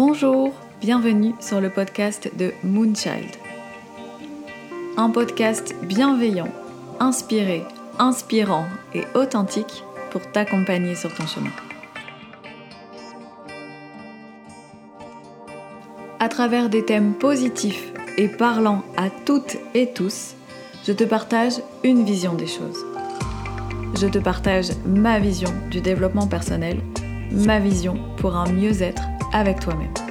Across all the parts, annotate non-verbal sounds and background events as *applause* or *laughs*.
Bonjour, bienvenue sur le podcast de Moonchild. Un podcast bienveillant, inspiré, inspirant et authentique pour t'accompagner sur ton chemin. À travers des thèmes positifs et parlant à toutes et tous, je te partage une vision des choses. Je te partage ma vision du développement personnel, ma vision pour un mieux-être avec toi-même.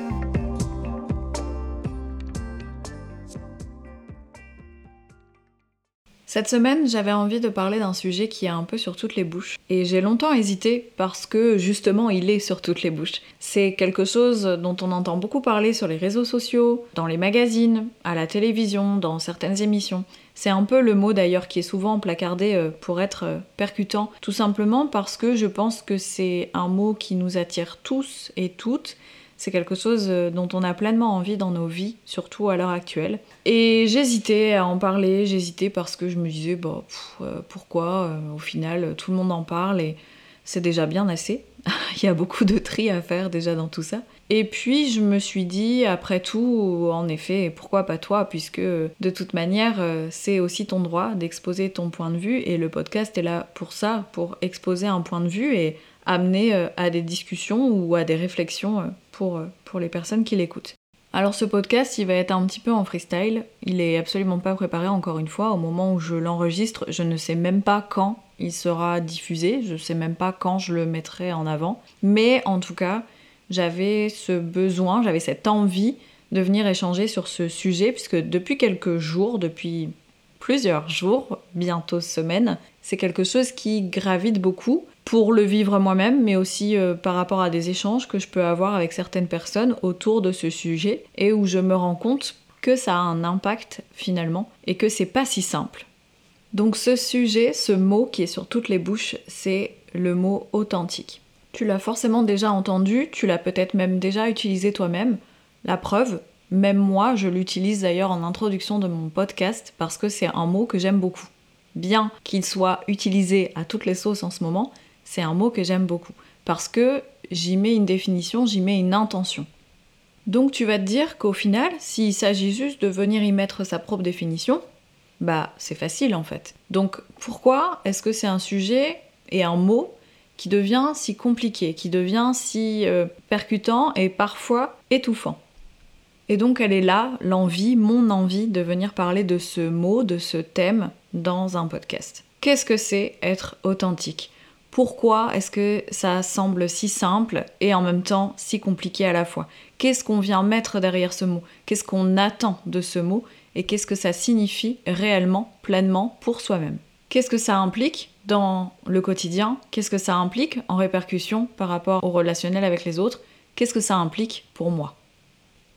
Cette semaine, j'avais envie de parler d'un sujet qui est un peu sur toutes les bouches. Et j'ai longtemps hésité parce que justement, il est sur toutes les bouches. C'est quelque chose dont on entend beaucoup parler sur les réseaux sociaux, dans les magazines, à la télévision, dans certaines émissions. C'est un peu le mot d'ailleurs qui est souvent placardé euh, pour être euh, percutant, tout simplement parce que je pense que c'est un mot qui nous attire tous et toutes c'est quelque chose euh, dont on a pleinement envie dans nos vies, surtout à l'heure actuelle. Et j'hésitais à en parler, j'hésitais parce que je me disais, bah, euh, pourquoi euh, Au final, tout le monde en parle et c'est déjà bien assez. *laughs* Il y a beaucoup de tri à faire déjà dans tout ça. Et puis je me suis dit, après tout, en effet, pourquoi pas toi, puisque de toute manière, c'est aussi ton droit d'exposer ton point de vue, et le podcast est là pour ça, pour exposer un point de vue et amener à des discussions ou à des réflexions pour, euh, pour les personnes qui l'écoutent. Alors ce podcast, il va être un petit peu en freestyle. Il est absolument pas préparé encore une fois. Au moment où je l'enregistre, je ne sais même pas quand il sera diffusé. Je sais même pas quand je le mettrai en avant. Mais en tout cas, j'avais ce besoin, j'avais cette envie de venir échanger sur ce sujet puisque depuis quelques jours, depuis plusieurs jours, bientôt semaines, c'est quelque chose qui gravite beaucoup pour le vivre moi-même, mais aussi euh, par rapport à des échanges que je peux avoir avec certaines personnes autour de ce sujet et où je me rends compte que ça a un impact finalement et que c'est pas si simple. Donc ce sujet, ce mot qui est sur toutes les bouches, c'est le mot authentique. Tu l'as forcément déjà entendu, tu l'as peut-être même déjà utilisé toi-même. La preuve, même moi, je l'utilise d'ailleurs en introduction de mon podcast parce que c'est un mot que j'aime beaucoup. Bien qu'il soit utilisé à toutes les sauces en ce moment, c'est un mot que j'aime beaucoup. Parce que j'y mets une définition, j'y mets une intention. Donc tu vas te dire qu'au final, s'il s'agit juste de venir y mettre sa propre définition, bah c'est facile en fait. Donc pourquoi est-ce que c'est un sujet et un mot qui devient si compliqué, qui devient si euh, percutant et parfois étouffant? Et donc elle est là, l'envie, mon envie de venir parler de ce mot, de ce thème dans un podcast. Qu'est-ce que c'est être authentique? Pourquoi est-ce que ça semble si simple et en même temps si compliqué à la fois? Qu'est-ce qu'on vient mettre derrière ce mot? Qu'est-ce qu'on attend de ce mot? Et qu'est-ce que ça signifie réellement, pleinement pour soi-même? Qu'est-ce que ça implique dans le quotidien? Qu'est-ce que ça implique en répercussion par rapport au relationnel avec les autres? Qu'est-ce que ça implique pour moi?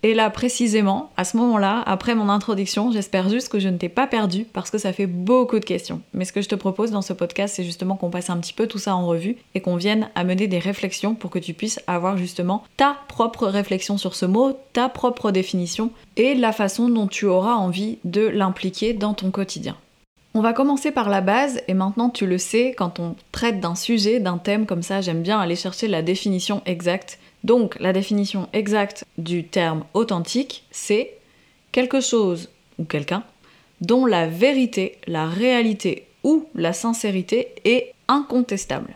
Et là, précisément, à ce moment-là, après mon introduction, j'espère juste que je ne t'ai pas perdu parce que ça fait beaucoup de questions. Mais ce que je te propose dans ce podcast, c'est justement qu'on passe un petit peu tout ça en revue et qu'on vienne amener des réflexions pour que tu puisses avoir justement ta propre réflexion sur ce mot, ta propre définition et la façon dont tu auras envie de l'impliquer dans ton quotidien. On va commencer par la base et maintenant tu le sais, quand on traite d'un sujet, d'un thème comme ça, j'aime bien aller chercher la définition exacte donc la définition exacte du terme authentique, c'est quelque chose ou quelqu'un dont la vérité, la réalité ou la sincérité est incontestable.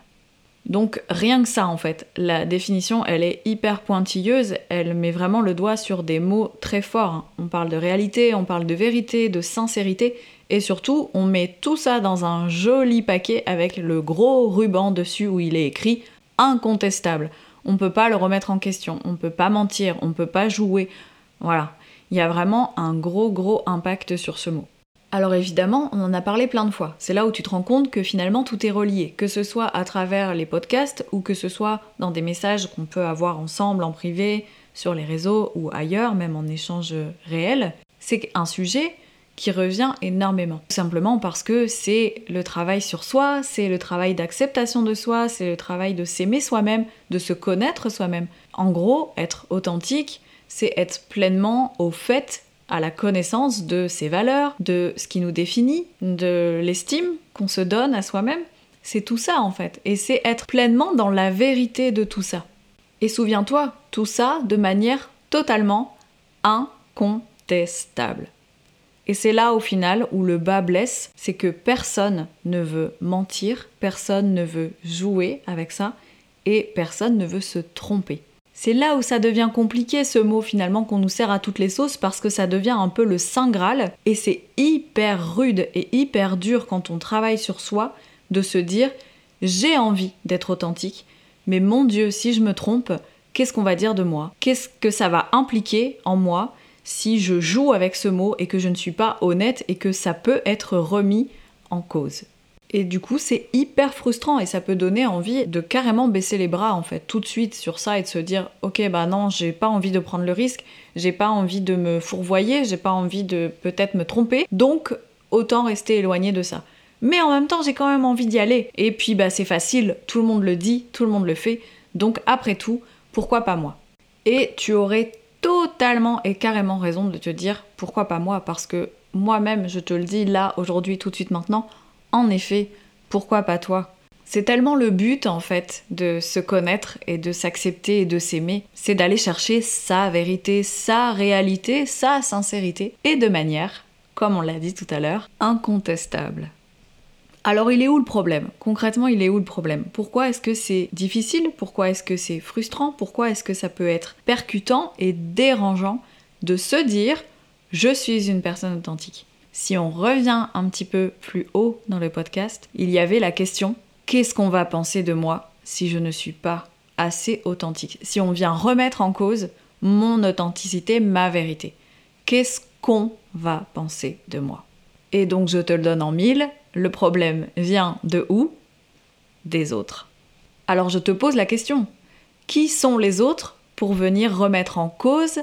Donc rien que ça en fait, la définition elle est hyper pointilleuse, elle met vraiment le doigt sur des mots très forts. On parle de réalité, on parle de vérité, de sincérité, et surtout on met tout ça dans un joli paquet avec le gros ruban dessus où il est écrit incontestable on peut pas le remettre en question, on peut pas mentir, on peut pas jouer. Voilà, il y a vraiment un gros gros impact sur ce mot. Alors évidemment, on en a parlé plein de fois. C'est là où tu te rends compte que finalement tout est relié, que ce soit à travers les podcasts ou que ce soit dans des messages qu'on peut avoir ensemble en privé, sur les réseaux ou ailleurs, même en échange réel. C'est un sujet qui revient énormément. simplement parce que c'est le travail sur soi, c'est le travail d'acceptation de soi, c'est le travail de s'aimer soi-même, de se connaître soi-même. En gros, être authentique, c'est être pleinement au fait à la connaissance de ses valeurs, de ce qui nous définit, de l'estime qu'on se donne à soi-même. C'est tout ça en fait. Et c'est être pleinement dans la vérité de tout ça. Et souviens-toi, tout ça de manière totalement incontestable. Et c'est là au final où le bas blesse, c'est que personne ne veut mentir, personne ne veut jouer avec ça, et personne ne veut se tromper. C'est là où ça devient compliqué ce mot finalement qu'on nous sert à toutes les sauces parce que ça devient un peu le saint graal et c'est hyper rude et hyper dur quand on travaille sur soi de se dire j'ai envie d'être authentique, mais mon Dieu, si je me trompe, qu'est-ce qu'on va dire de moi? Qu'est-ce que ça va impliquer en moi? Si je joue avec ce mot et que je ne suis pas honnête et que ça peut être remis en cause et du coup, c'est hyper frustrant et ça peut donner envie de carrément baisser les bras en fait tout de suite sur ça et de se dire OK, bah non, j'ai pas envie de prendre le risque, j'ai pas envie de me fourvoyer, j'ai pas envie de peut-être me tromper. Donc autant rester éloigné de ça. Mais en même temps, j'ai quand même envie d'y aller. Et puis bah c'est facile, tout le monde le dit, tout le monde le fait. Donc après tout, pourquoi pas moi? Et tu aurais totalement et carrément raison de te dire pourquoi pas moi parce que moi-même, je te le dis là aujourd'hui tout de suite maintenant, en effet, pourquoi pas toi? C'est tellement le but en fait de se connaître et de s'accepter et de s'aimer, c'est d'aller chercher sa vérité, sa réalité, sa sincérité, et de manière, comme on l'a dit tout à l'heure, incontestable. Alors il est où le problème? Concrètement, il est où le problème? Pourquoi est-ce que c'est difficile? Pourquoi est-ce que c'est frustrant? Pourquoi est-ce que ça peut être percutant et dérangeant de se dire je suis une personne authentique? Si on revient un petit peu plus haut dans le podcast, il y avait la question qu'est-ce qu'on va penser de moi si je ne suis pas assez authentique? Si on vient remettre en cause mon authenticité, ma vérité, qu'est-ce qu'on va penser de moi? Et donc je te le donne en mille, le problème vient de où? Des autres. Alors je te pose la question, qui sont les autres pour venir remettre en cause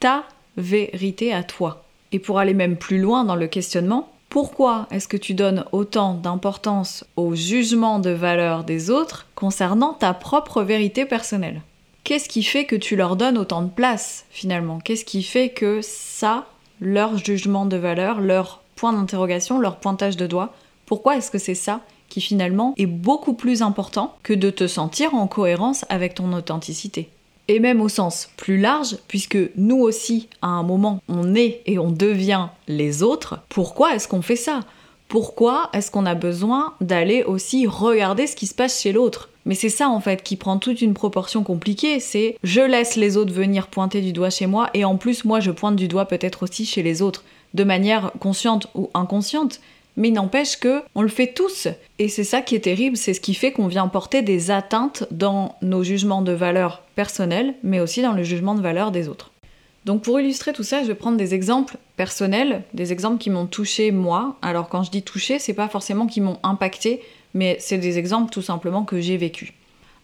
ta vérité à toi? Et pour aller même plus loin dans le questionnement, pourquoi est-ce que tu donnes autant d'importance au jugement de valeur des autres concernant ta propre vérité personnelle? Qu'est-ce qui fait que tu leur donnes autant de place finalement? Qu'est-ce qui fait que ça, leur jugement de valeur, leur point d'interrogation, leur pointage de doigt, pourquoi est-ce que c'est ça qui finalement est beaucoup plus important que de te sentir en cohérence avec ton authenticité? Et même au sens plus large, puisque nous aussi, à un moment, on est et on devient les autres, pourquoi est-ce qu'on fait ça? Pourquoi est-ce qu'on a besoin d'aller aussi regarder ce qui se passe chez l'autre? Mais c'est ça en fait qui prend toute une proportion compliquée, c'est je laisse les autres venir pointer du doigt chez moi et en plus moi je pointe du doigt peut-être aussi chez les autres, de manière consciente ou inconsciente, mais n'empêche que on le fait tous. Et c'est ça qui est terrible, c'est ce qui fait qu'on vient porter des atteintes dans nos jugements de valeur personnels, mais aussi dans le jugement de valeur des autres. Donc pour illustrer tout ça, je vais prendre des exemples personnels, des exemples qui m'ont touché moi. Alors quand je dis touché, c'est pas forcément qui m'ont impacté, mais c'est des exemples tout simplement que j'ai vécu.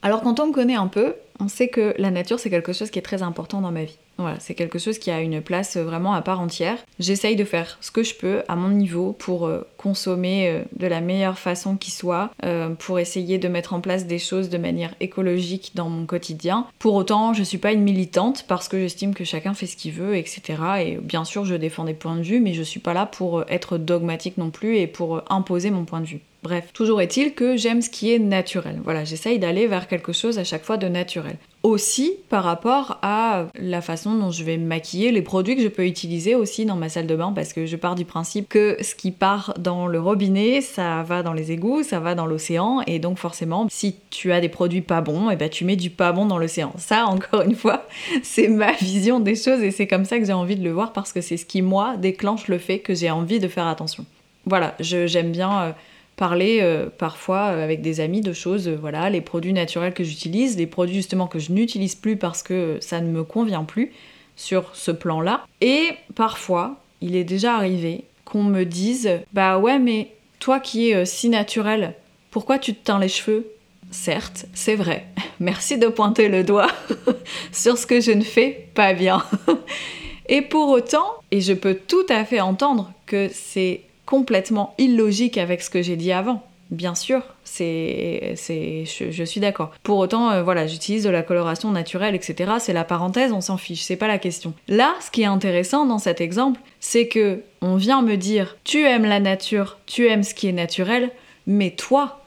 Alors quand on me connaît un peu, on sait que la nature c'est quelque chose qui est très important dans ma vie. Voilà, c'est quelque chose qui a une place vraiment à part entière. J'essaye de faire ce que je peux à mon niveau pour euh, consommer euh, de la meilleure façon qui soit, euh, pour essayer de mettre en place des choses de manière écologique dans mon quotidien. Pour autant, je suis pas une militante parce que j'estime que chacun fait ce qu'il veut, etc. Et bien sûr, je défends des points de vue, mais je suis pas là pour être dogmatique non plus et pour imposer mon point de vue. Bref, toujours est-il que j'aime ce qui est naturel. Voilà, j'essaye d'aller vers quelque chose à chaque fois de naturel. Aussi par rapport à la façon dont je vais me maquiller, les produits que je peux utiliser aussi dans ma salle de bain, parce que je pars du principe que ce qui part dans le robinet, ça va dans les égouts, ça va dans l'océan, et donc forcément, si tu as des produits pas bons, et eh ben tu mets du pas bon dans l'océan. Ça, *laughs* encore une fois, c'est ma vision des choses, et c'est comme ça que j'ai envie de le voir, parce que c'est ce qui, moi, déclenche le fait que j'ai envie de faire attention. Voilà, j'aime bien... Euh, parler euh, parfois euh, avec des amis de choses, euh, voilà, les produits naturels que j'utilise, les produits justement que je n'utilise plus parce que ça ne me convient plus sur ce plan-là. Et parfois, il est déjà arrivé qu'on me dise Bah ouais, mais toi qui es si naturel, pourquoi tu te teins les cheveux? Certes, c'est vrai. *laughs* Merci de pointer le doigt *laughs* sur ce que je ne fais pas bien. *laughs* et pour autant, et je peux tout à fait entendre que c'est complètement illogique avec ce que j'ai dit avant. Bien sûr, c'est, c'est, je, suis d'accord. Pour autant, euh, voilà, j'utilise de la coloration naturelle, etc. C'est la parenthèse, on s'en fiche, c'est pas la question. Là, ce qui est intéressant dans cet exemple, c'est que on vient me dire, tu aimes la nature, tu aimes ce qui est naturel, mais toi,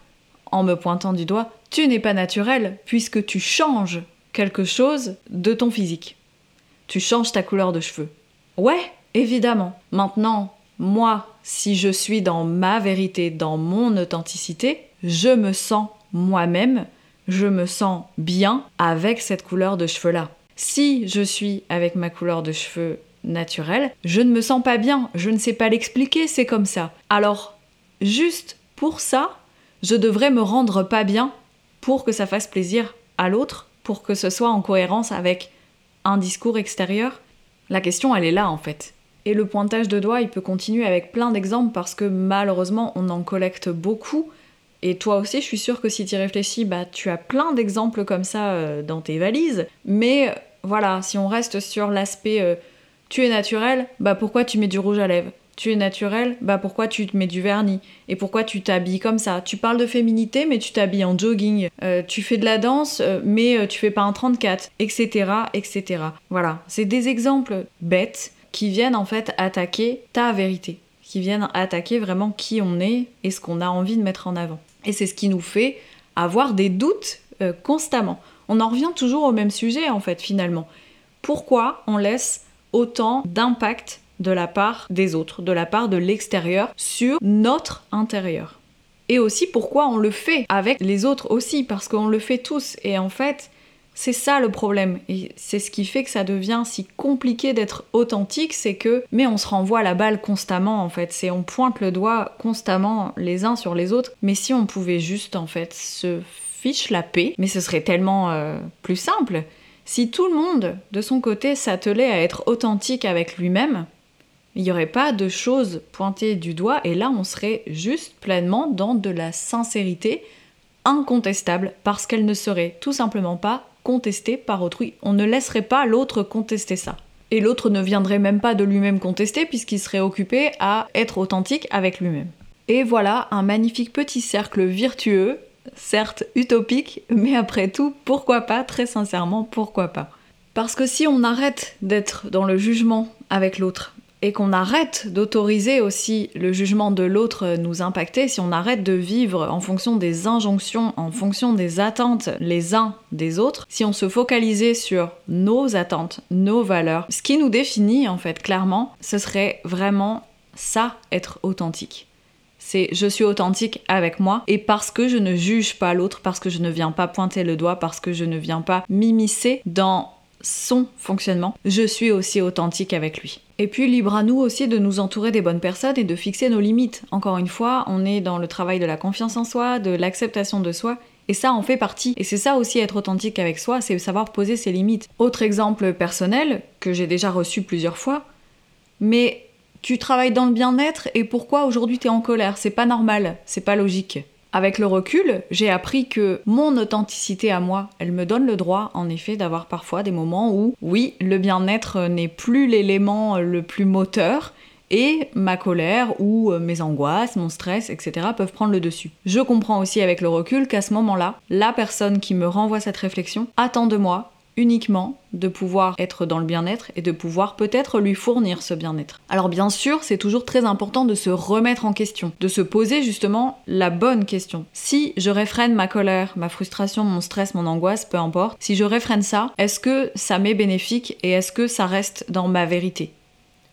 en me pointant du doigt, tu n'es pas naturel puisque tu changes quelque chose de ton physique. Tu changes ta couleur de cheveux. Ouais, évidemment. Maintenant, moi, si je suis dans ma vérité, dans mon authenticité, je me sens moi-même, je me sens bien avec cette couleur de cheveux-là. Si je suis avec ma couleur de cheveux naturelle, je ne me sens pas bien, je ne sais pas l'expliquer, c'est comme ça. Alors, juste pour ça, je devrais me rendre pas bien pour que ça fasse plaisir à l'autre, pour que ce soit en cohérence avec un discours extérieur La question, elle est là en fait. Et le pointage de doigt, il peut continuer avec plein d'exemples parce que malheureusement, on en collecte beaucoup. Et toi aussi, je suis sûre que si tu y réfléchis, bah, tu as plein d'exemples comme ça euh, dans tes valises. Mais voilà, si on reste sur l'aspect euh, tu es naturel, bah pourquoi tu mets du rouge à lèvres? Tu es naturel, bah pourquoi tu te mets du vernis? Et pourquoi tu t'habilles comme ça? Tu parles de féminité, mais tu t'habilles en jogging. Euh, tu fais de la danse, euh, mais euh, tu fais pas un 34, etc., etc. Voilà, c'est des exemples bêtes qui viennent en fait attaquer ta vérité, qui viennent attaquer vraiment qui on est et ce qu'on a envie de mettre en avant. Et c'est ce qui nous fait avoir des doutes constamment. On en revient toujours au même sujet en fait finalement. Pourquoi on laisse autant d'impact de la part des autres, de la part de l'extérieur sur notre intérieur? Et aussi pourquoi on le fait avec les autres aussi, parce qu'on le fait tous. Et en fait, c'est ça le problème. Et c'est ce qui fait que ça devient si compliqué d'être authentique, c'est que, mais on se renvoie la balle constamment en fait. C'est on pointe le doigt constamment les uns sur les autres. Mais si on pouvait juste en fait se fiche la paix, mais ce serait tellement euh, plus simple. Si tout le monde, de son côté, s'attelait à être authentique avec lui-même, il n'y aurait pas de choses pointées du doigt et là on serait juste pleinement dans de la sincérité incontestable parce qu'elle ne serait tout simplement pas contestée par autrui. On ne laisserait pas l'autre contester ça. Et l'autre ne viendrait même pas de lui-même contester puisqu'il serait occupé à être authentique avec lui-même. Et voilà un magnifique petit cercle virtueux, certes utopique, mais après tout, pourquoi pas, très sincèrement, pourquoi pas. Parce que si on arrête d'être dans le jugement avec l'autre, et qu'on arrête d'autoriser aussi le jugement de l'autre nous impacter, si on arrête de vivre en fonction des injonctions, en fonction des attentes les uns des autres, si on se focalisait sur nos attentes, nos valeurs, ce qui nous définit en fait clairement, ce serait vraiment ça être authentique. C'est je suis authentique avec moi et parce que je ne juge pas l'autre, parce que je ne viens pas pointer le doigt, parce que je ne viens pas m'immiscer dans son fonctionnement, je suis aussi authentique avec lui. Et puis libre à nous aussi de nous entourer des bonnes personnes et de fixer nos limites. Encore une fois, on est dans le travail de la confiance en soi, de l'acceptation de soi, et ça en fait partie. Et c'est ça aussi être authentique avec soi, c'est savoir poser ses limites. Autre exemple personnel, que j'ai déjà reçu plusieurs fois, mais tu travailles dans le bien-être et pourquoi aujourd'hui t'es en colère? C'est pas normal, c'est pas logique. Avec le recul, j'ai appris que mon authenticité à moi, elle me donne le droit, en effet, d'avoir parfois des moments où, oui, le bien-être n'est plus l'élément le plus moteur, et ma colère ou mes angoisses, mon stress, etc. peuvent prendre le dessus. Je comprends aussi avec le recul qu'à ce moment-là, la personne qui me renvoie cette réflexion attend de moi uniquement de pouvoir être dans le bien-être et de pouvoir peut-être lui fournir ce bien-être. Alors bien sûr, c'est toujours très important de se remettre en question, de se poser justement la bonne question. Si je réfrène ma colère, ma frustration, mon stress, mon angoisse, peu importe, si je réfrène ça, est-ce que ça m'est bénéfique et est-ce que ça reste dans ma vérité?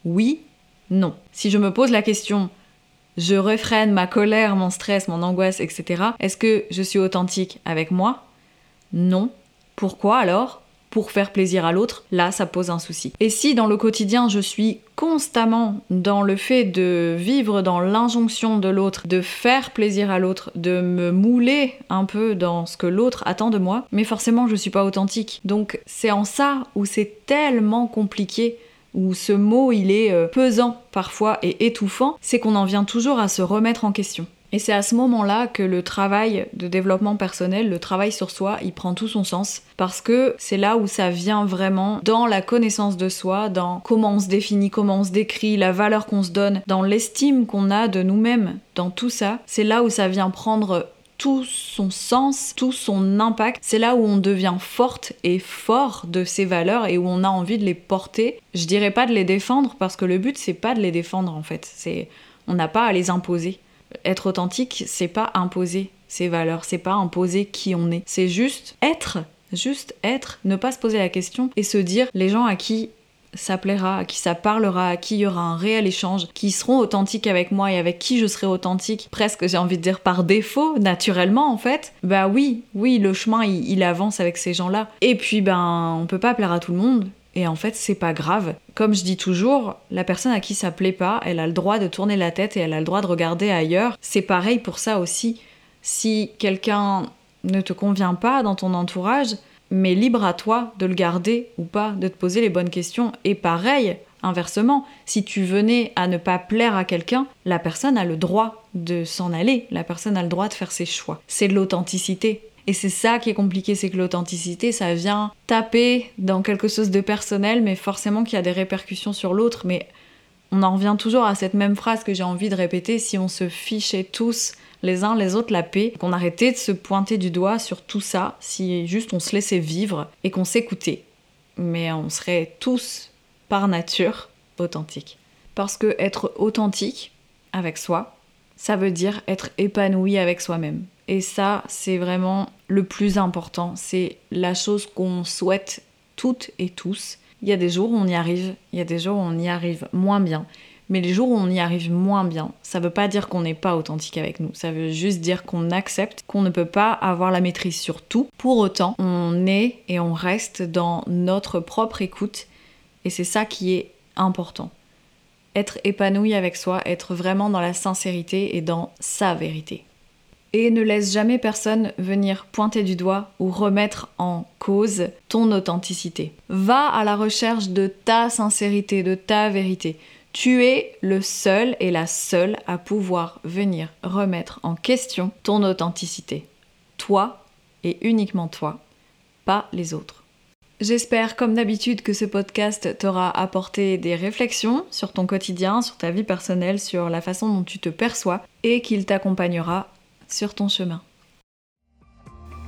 Oui, non. Si je me pose la question je réfrène ma colère, mon stress, mon angoisse, etc. Est-ce que je suis authentique avec moi? Non. Pourquoi alors? Pour faire plaisir à l'autre, là ça pose un souci. Et si dans le quotidien je suis constamment dans le fait de vivre dans l'injonction de l'autre, de faire plaisir à l'autre, de me mouler un peu dans ce que l'autre attend de moi, mais forcément je suis pas authentique. Donc c'est en ça où c'est tellement compliqué où ce mot il est euh, pesant parfois et étouffant, c'est qu'on en vient toujours à se remettre en question. Et c'est à ce moment-là que le travail de développement personnel, le travail sur soi, il prend tout son sens. Parce que c'est là où ça vient vraiment dans la connaissance de soi, dans comment on se définit, comment on se décrit, la valeur qu'on se donne, dans l'estime qu'on a de nous-mêmes, dans tout ça. C'est là où ça vient prendre tout son sens, tout son impact. C'est là où on devient forte et fort de ces valeurs et où on a envie de les porter. Je dirais pas de les défendre parce que le but c'est pas de les défendre en fait. C'est on n'a pas à les imposer être authentique, c'est pas imposer ses valeurs, c'est pas imposer qui on est. C'est juste être juste être, ne pas se poser la question et se dire les gens à qui ça plaira, à qui ça parlera, à qui il y aura un réel échange, qui seront authentiques avec moi et avec qui je serai authentique, presque j'ai envie de dire par défaut, naturellement en fait, bah oui, oui, le chemin il, avance avec ces gens-là. Et puis ben, on peut pas plaire à tout le monde. Et en fait, c'est pas grave. Comme je dis toujours, la personne à qui ça plaît pas, elle a le droit de tourner la tête et elle a le droit de regarder ailleurs. C'est pareil pour ça aussi. Si quelqu'un ne te convient pas dans ton entourage, mais libre à toi de le garder ou pas, de te poser les bonnes questions. Et pareil, inversement, si tu venais à ne pas plaire à quelqu'un, la personne a le droit de s'en aller, la personne a le droit de faire ses choix. C'est de l'authenticité. Et c'est ça qui est compliqué, c'est que l'authenticité, ça vient taper dans quelque chose de personnel, mais forcément qu'il y a des répercussions sur l'autre. Mais on en revient toujours à cette même phrase que j'ai envie de répéter, si on se fichait tous les uns les autres la paix, qu'on arrêtait de se pointer du doigt sur tout ça, si juste on se laissait vivre et qu'on s'écoutait. Mais on serait tous, par nature, authentiques. Parce que être authentique avec soi, ça veut dire être épanoui avec soi-même. Et ça, c'est vraiment le plus important. C'est la chose qu'on souhaite toutes et tous. Il y a des jours où on y arrive, il y a des jours où on y arrive moins bien. Mais les jours où on y arrive moins bien, ça veut pas dire qu'on n'est pas authentique avec nous. Ça veut juste dire qu'on accepte qu'on ne peut pas avoir la maîtrise sur tout. Pour autant, on est et on reste dans notre propre écoute. Et c'est ça qui est important. Être épanoui avec soi, être vraiment dans la sincérité et dans sa vérité. Et ne laisse jamais personne venir pointer du doigt ou remettre en cause ton authenticité. Va à la recherche de ta sincérité, de ta vérité. Tu es le seul et la seule à pouvoir venir remettre en question ton authenticité. Toi et uniquement toi, pas les autres. J'espère comme d'habitude que ce podcast t'aura apporté des réflexions sur ton quotidien, sur ta vie personnelle, sur la façon dont tu te perçois et qu'il t'accompagnera sur ton chemin.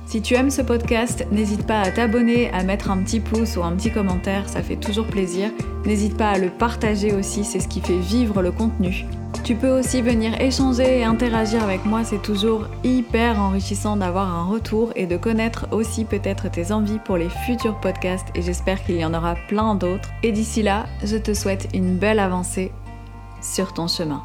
Si tu aimes ce podcast, n'hésite pas à t'abonner, à mettre un petit pouce ou un petit commentaire, ça fait toujours plaisir. N'hésite pas à le partager aussi, c'est ce qui fait vivre le contenu. Tu peux aussi venir échanger et interagir avec moi, c'est toujours hyper enrichissant d'avoir un retour et de connaître aussi peut-être tes envies pour les futurs podcasts et j'espère qu'il y en aura plein d'autres. Et d'ici là, je te souhaite une belle avancée sur ton chemin.